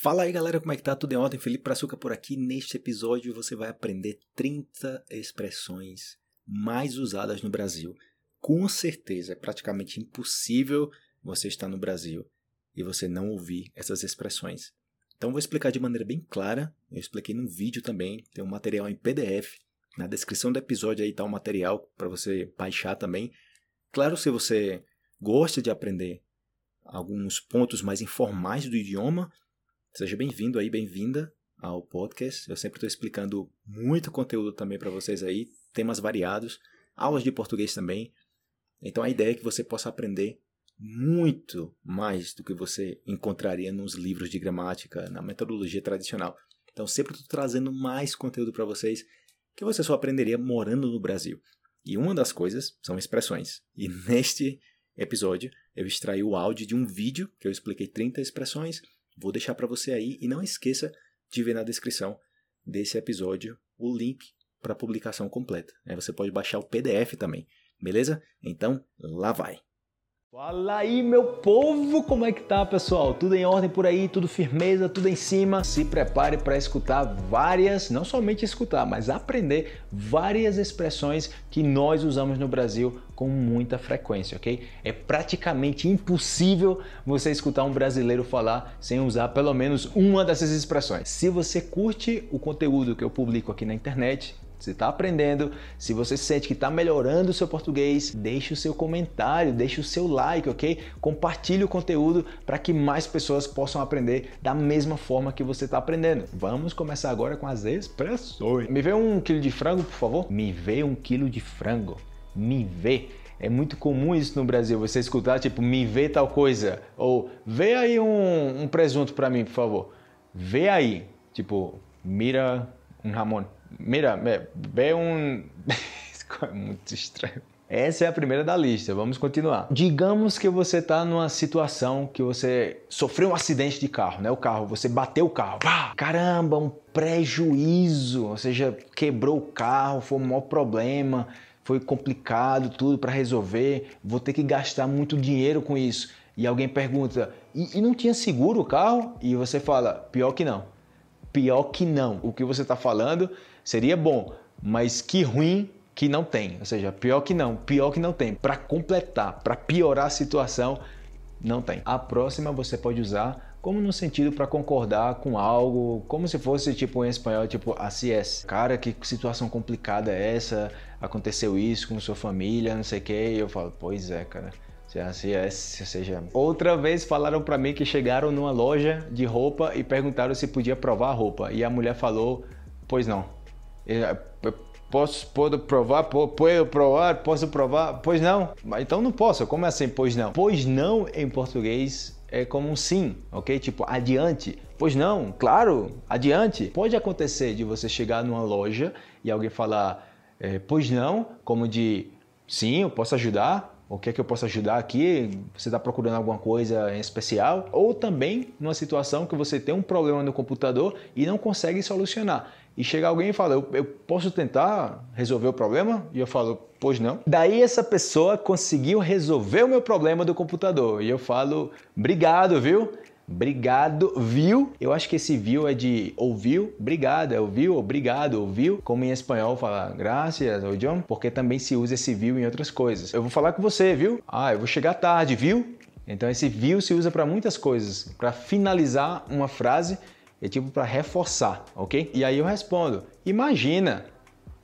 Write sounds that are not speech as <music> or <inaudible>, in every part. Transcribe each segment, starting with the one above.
Fala aí galera, como é que tá? Tudo em ordem? Felipe Praçuca por aqui. Neste episódio você vai aprender 30 expressões mais usadas no Brasil. Com certeza é praticamente impossível você estar no Brasil e você não ouvir essas expressões. Então vou explicar de maneira bem clara. Eu expliquei num vídeo também, tem um material em PDF. Na descrição do episódio aí tá o um material para você baixar também. Claro, se você gosta de aprender alguns pontos mais informais do idioma, seja bem-vindo aí, bem-vinda ao podcast. Eu sempre estou explicando muito conteúdo também para vocês aí, temas variados, aulas de português também. Então a ideia é que você possa aprender muito mais do que você encontraria nos livros de gramática, na metodologia tradicional. Então sempre estou trazendo mais conteúdo para vocês que você só aprenderia morando no Brasil. E uma das coisas são expressões. E neste episódio eu extraí o áudio de um vídeo que eu expliquei 30 expressões. Vou deixar para você aí e não esqueça de ver na descrição desse episódio o link para a publicação completa. Aí você pode baixar o PDF também, beleza? Então, lá vai! Fala aí, meu povo, como é que tá, pessoal? Tudo em ordem por aí, tudo firmeza, tudo em cima. Se prepare para escutar várias, não somente escutar, mas aprender várias expressões que nós usamos no Brasil com muita frequência, ok? É praticamente impossível você escutar um brasileiro falar sem usar pelo menos uma dessas expressões. Se você curte o conteúdo que eu publico aqui na internet, você está aprendendo, se você sente que está melhorando o seu português, deixe o seu comentário, deixe o seu like, ok? Compartilhe o conteúdo para que mais pessoas possam aprender da mesma forma que você está aprendendo. Vamos começar agora com as expressões. Me vê um quilo de frango, por favor? Me vê um quilo de frango. Me vê. É muito comum isso no Brasil, você escutar tipo, me vê tal coisa. Ou vê aí um, um presunto para mim, por favor. Vê aí. Tipo, mira um ramon Mira, ve um. <laughs> é muito estranho. Essa é a primeira da lista, vamos continuar. Digamos que você está numa situação que você sofreu um acidente de carro, né? O carro, você bateu o carro. Pá! Caramba, um prejuízo, ou seja, quebrou o carro, foi um maior problema, foi complicado tudo para resolver, vou ter que gastar muito dinheiro com isso. E alguém pergunta, e, e não tinha seguro o carro? E você fala, pior que não. Pior que não. O que você está falando seria bom, mas que ruim que não tem. Ou seja, pior que não, pior que não tem. Para completar, para piorar a situação, não tem. A próxima você pode usar como no sentido para concordar com algo, como se fosse tipo em espanhol, tipo assim é. Cara, que situação complicada é essa? Aconteceu isso com sua família, não sei o que. Eu falo, pois é, cara. Assim é, seja, outra vez falaram para mim que chegaram numa loja de roupa e perguntaram se podia provar a roupa. E a mulher falou, pois não. É, posso, posso provar? Posso provar? Posso provar? Pois não. Então não posso. Como é assim? Pois não. Pois não em português é como um sim, ok? Tipo, adiante. Pois não, claro, adiante. Pode acontecer de você chegar numa loja e alguém falar, é, pois não, como de sim, eu posso ajudar, o que é que eu posso ajudar aqui? Você está procurando alguma coisa em especial? Ou também numa situação que você tem um problema no computador e não consegue solucionar e chega alguém e fala, eu, eu, posso tentar resolver o problema? E eu falo, pois não. Daí essa pessoa conseguiu resolver o meu problema do computador. E eu falo, obrigado, viu? Obrigado, viu? Eu acho que esse viu é de ouviu, obrigado, é ouviu, obrigado, ouviu. Como em espanhol fala graças, ou John, porque também se usa esse viu em outras coisas. Eu vou falar com você, viu? Ah, eu vou chegar tarde, viu? Então esse viu se usa para muitas coisas, para finalizar uma frase é tipo para reforçar, ok? E aí eu respondo: imagina,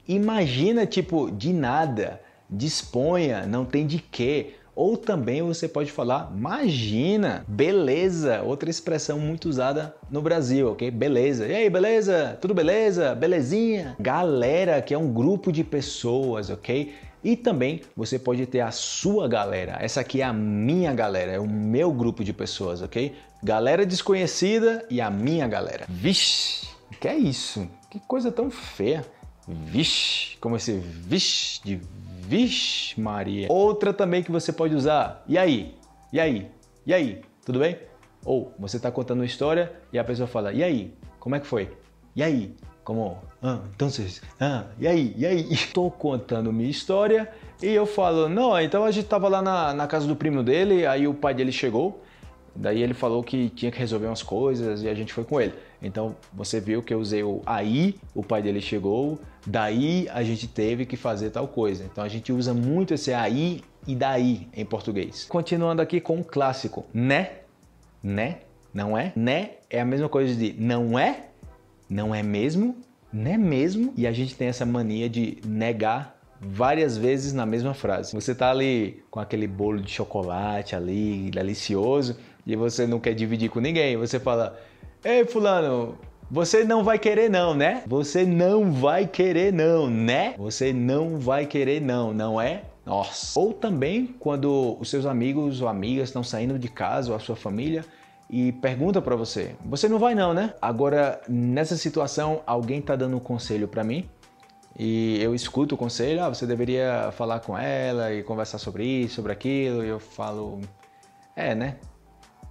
imagina tipo de nada, disponha, não tem de quê. Ou também você pode falar imagina, beleza, outra expressão muito usada no Brasil, ok? Beleza. E aí, beleza? Tudo beleza? Belezinha? Galera, que é um grupo de pessoas, ok? E também você pode ter a sua galera. Essa aqui é a minha galera, é o meu grupo de pessoas, ok? Galera desconhecida e a minha galera. Vixe, que é isso? Que coisa tão feia. Vixe, como esse vixe de vixe Maria. Outra também que você pode usar. E aí? E aí? E aí? Tudo bem? Ou você está contando uma história e a pessoa fala: "E aí? Como é que foi? E aí? Como, ah, então vocês, ah, e aí, e aí? <laughs> Estou contando minha história e eu falo, não, então a gente tava lá na, na casa do primo dele, aí o pai dele chegou Daí ele falou que tinha que resolver umas coisas e a gente foi com ele. Então você viu que eu usei o aí, o pai dele chegou, daí a gente teve que fazer tal coisa. Então a gente usa muito esse aí e daí em português. Continuando aqui com o clássico, né? Né? Não é? Né é a mesma coisa de não é? Não é mesmo? Né mesmo? E a gente tem essa mania de negar várias vezes na mesma frase. Você tá ali com aquele bolo de chocolate ali, delicioso, e você não quer dividir com ninguém. Você fala: Ei, Fulano, você não vai querer não, né? Você não vai querer não, né? Você não vai querer não, não é? Nossa. Ou também quando os seus amigos ou amigas estão saindo de casa ou a sua família e pergunta para você: "Você não vai não, né?". Agora, nessa situação, alguém tá dando um conselho para mim e eu escuto o conselho, ah, você deveria falar com ela e conversar sobre isso, sobre aquilo, e eu falo: "É, né?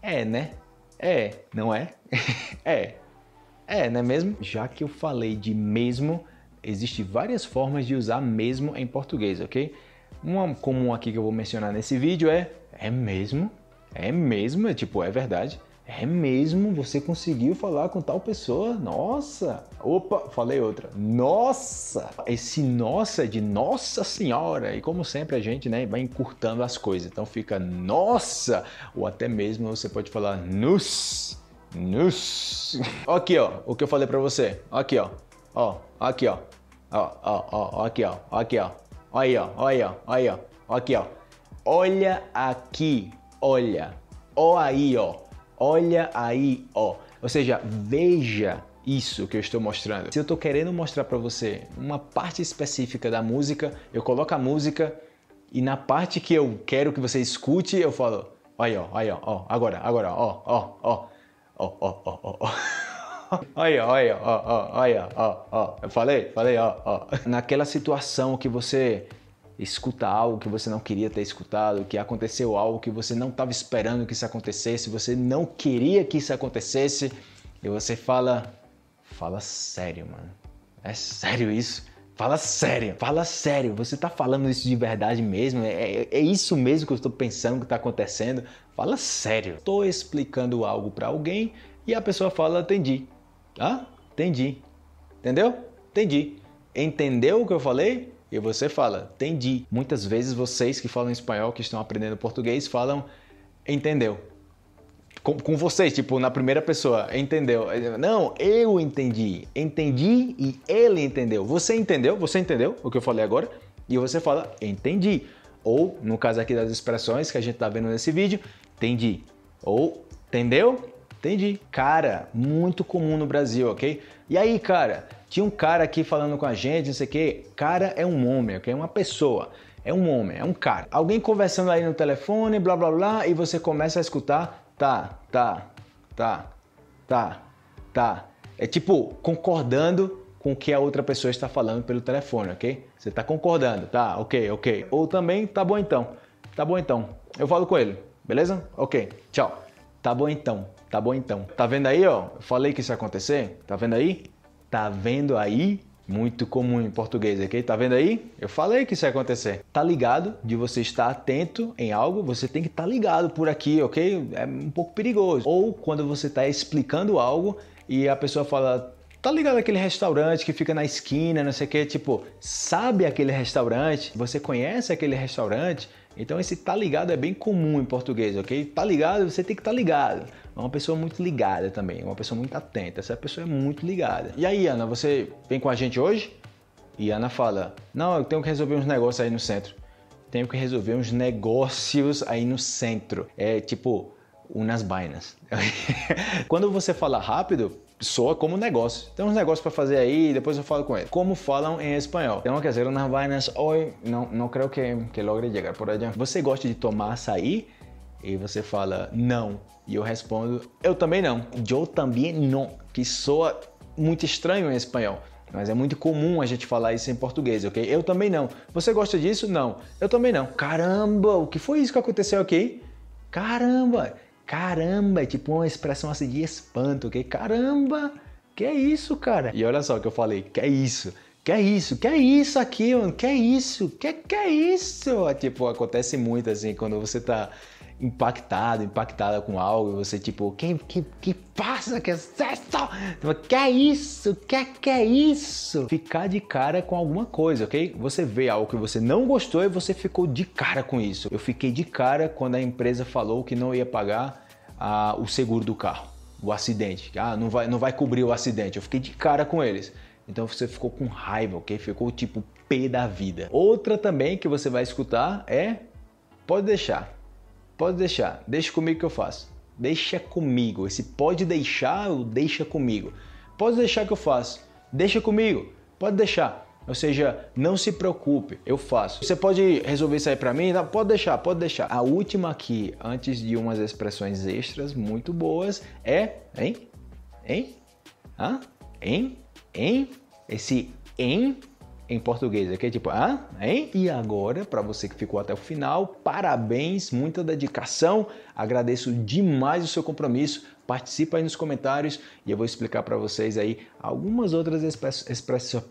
É, né? É, não é? <laughs> é. É, não é mesmo? Já que eu falei de mesmo, existem várias formas de usar mesmo em português, ok? Uma comum aqui que eu vou mencionar nesse vídeo é é mesmo? É mesmo? É tipo, é verdade. É mesmo? Você conseguiu falar com tal pessoa? Nossa! Opa, falei outra. Nossa! Esse nossa é de Nossa Senhora. E como sempre a gente né, vai encurtando as coisas. Então fica nossa! Ou até mesmo você pode falar nus. Nus. Aqui, ó. O que eu falei pra você. Aqui, ó. Ó, aqui, ó. Ó, ó, ó, aqui, ó. Aqui, ó. Aí, ó. Aí, ó. Aí, ó. Aqui, ó. Olha aqui. Olha. Ó aí, ó. Olha aí, ó. Ou seja, veja isso que eu estou mostrando. Se eu estou querendo mostrar para você uma parte específica da música, eu coloco a música e na parte que eu quero que você escute, eu falo, aí ó, aí ó, ó, agora, agora, ó, ó, ó, ó, ó, ó, ó. ó. Aí, ó, ó, ó, ó, ó, ó, eu falei, falei, ó, ó. Naquela situação que você escuta algo que você não queria ter escutado, que aconteceu algo que você não estava esperando que isso acontecesse, você não queria que isso acontecesse, e você fala, fala sério, mano. É sério isso? Fala sério, fala sério. Você tá falando isso de verdade mesmo? É, é, é isso mesmo que eu estou pensando que está acontecendo? Fala sério. Estou explicando algo para alguém e a pessoa fala, entendi. Ah, entendi. Entendeu? Entendi. Entendeu o que eu falei? E você fala, entendi. Muitas vezes vocês que falam espanhol, que estão aprendendo português, falam, entendeu. Com, com vocês, tipo, na primeira pessoa, entendeu. Não, eu entendi. Entendi e ele entendeu. Você entendeu? Você entendeu o que eu falei agora? E você fala, entendi. Ou, no caso aqui das expressões que a gente está vendo nesse vídeo, entendi. Ou, entendeu? Entendi. Cara, muito comum no Brasil, ok? E aí, cara, tinha um cara aqui falando com a gente, não sei o quê. Cara é um homem, ok? É uma pessoa. É um homem, é um cara. Alguém conversando aí no telefone, blá blá blá, e você começa a escutar, tá, tá, tá, tá, tá. É tipo concordando com o que a outra pessoa está falando pelo telefone, ok? Você está concordando, tá, ok, ok. Ou também, tá bom então, tá bom então. Eu falo com ele, beleza? Ok, tchau. Tá bom então. Tá bom então. Tá vendo aí, ó? Eu falei que isso ia acontecer? Tá vendo aí? Tá vendo aí? Muito comum em português, ok? Tá vendo aí? Eu falei que isso ia acontecer. Tá ligado de você estar atento em algo, você tem que estar tá ligado por aqui, ok? É um pouco perigoso. Ou quando você está explicando algo e a pessoa fala, Tá ligado aquele restaurante que fica na esquina, não sei o que, tipo, sabe aquele restaurante? Você conhece aquele restaurante? Então esse tá ligado é bem comum em português, ok? Tá ligado, você tem que tá ligado. É uma pessoa muito ligada também, uma pessoa muito atenta. Essa pessoa é muito ligada. E aí, Ana, você vem com a gente hoje? E Ana fala: Não, eu tenho que resolver uns negócios aí no centro. Tenho que resolver uns negócios aí no centro. É tipo, umas vainas. <laughs> Quando você fala rápido, soa como negócio. Tem uns negócios para fazer aí, depois eu falo com ele. Como falam em espanhol? Tenho que fazer umas vainas hoje. Não, não creio que, que logre chegar por allá. Você gosta de tomar açaí? E você fala não. E eu respondo, eu também não. Eu também não. Que soa muito estranho em espanhol. Mas é muito comum a gente falar isso em português, ok? Eu também não. Você gosta disso? Não. Eu também não. Caramba, o que foi isso que aconteceu aqui? Caramba, caramba, é tipo uma expressão assim de espanto, ok? Caramba, que é isso, cara? E olha só o que eu falei, que é isso? Que é isso? Que é isso aqui, mano? Que é isso? Que que é isso? Tipo, acontece muito assim quando você tá impactado, impactada com algo, e você tipo, que, que, que passa? Que é isso? Que é isso? Que, que é isso? Ficar de cara com alguma coisa, ok? Você vê algo que você não gostou e você ficou de cara com isso. Eu fiquei de cara quando a empresa falou que não ia pagar ah, o seguro do carro, o acidente. Ah, não vai, não vai cobrir o acidente. Eu fiquei de cara com eles. Então você ficou com raiva, ok? Ficou tipo P da vida. Outra também que você vai escutar é pode deixar. Pode deixar. Deixa comigo que eu faço. Deixa comigo. Esse pode deixar ou deixa comigo. Pode deixar que eu faço. Deixa comigo. Pode deixar. Ou seja, não se preocupe, eu faço. Você pode resolver isso aí para mim? Não, pode deixar, pode deixar. A última aqui, antes de umas expressões extras muito boas, é hein? Hein? Hã? Hein? Hein? Esse em em português aqui, tipo, ah, hein? E agora, para você que ficou até o final, parabéns, muita dedicação, agradeço demais o seu compromisso. Participa aí nos comentários e eu vou explicar para vocês aí algumas outras expressões.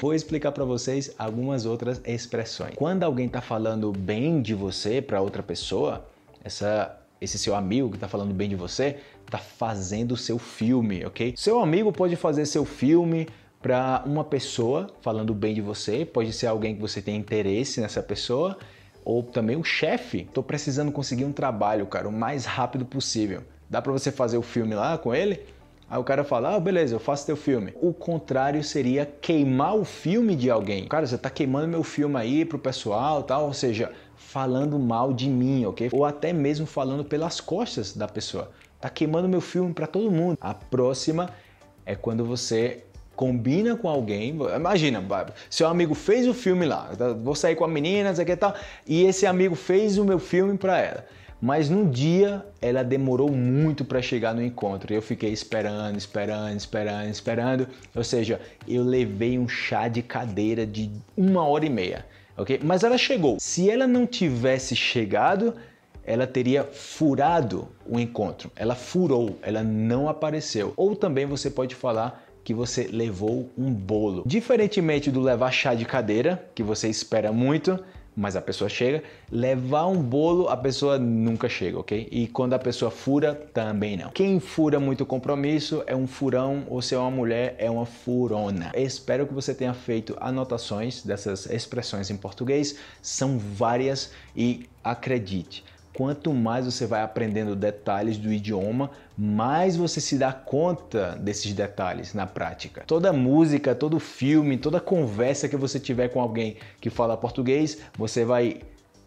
Vou explicar para vocês algumas outras expressões. Quando alguém está falando bem de você para outra pessoa, essa esse seu amigo que está falando bem de você está fazendo o seu filme, ok? Seu amigo pode fazer seu filme, para uma pessoa falando bem de você, pode ser alguém que você tem interesse nessa pessoa, ou também o chefe. Estou precisando conseguir um trabalho, cara, o mais rápido possível. Dá para você fazer o filme lá com ele? Aí o cara fala, ah, beleza, eu faço teu filme. O contrário seria queimar o filme de alguém. Cara, você tá queimando meu filme aí pro pessoal tal, ou seja, falando mal de mim, ok? Ou até mesmo falando pelas costas da pessoa. Tá queimando meu filme para todo mundo. A próxima é quando você combina com alguém. Imagina, seu amigo fez o filme lá, tá, vou sair com a menina, sei que tal, e esse amigo fez o meu filme para ela. Mas num dia ela demorou muito para chegar no encontro. Eu fiquei esperando, esperando, esperando, esperando. Ou seja, eu levei um chá de cadeira de uma hora e meia, ok? Mas ela chegou. Se ela não tivesse chegado, ela teria furado o encontro. Ela furou, ela não apareceu. Ou também você pode falar que você levou um bolo. Diferentemente do levar chá de cadeira, que você espera muito, mas a pessoa chega, levar um bolo a pessoa nunca chega, ok? E quando a pessoa fura, também não. Quem fura muito compromisso é um furão, ou se é uma mulher, é uma furona. Espero que você tenha feito anotações dessas expressões em português, são várias e acredite, quanto mais você vai aprendendo detalhes do idioma, mais você se dá conta desses detalhes na prática. Toda música, todo filme, toda conversa que você tiver com alguém que fala português, você vai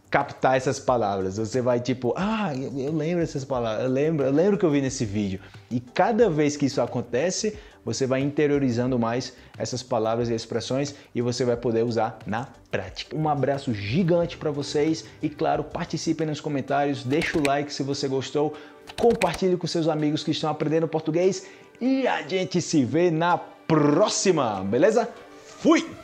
captar essas palavras. Você vai tipo, ah, eu, lembro essas palavras, eu lembro, eu lembro que eu vi nesse vídeo. E cada vez que isso acontece, você vai interiorizando mais essas palavras e expressões e você vai poder usar na prática. Um abraço gigante para vocês e claro, participem nos comentários, deixa o like se você gostou, compartilhe com seus amigos que estão aprendendo português e a gente se vê na próxima, beleza? Fui!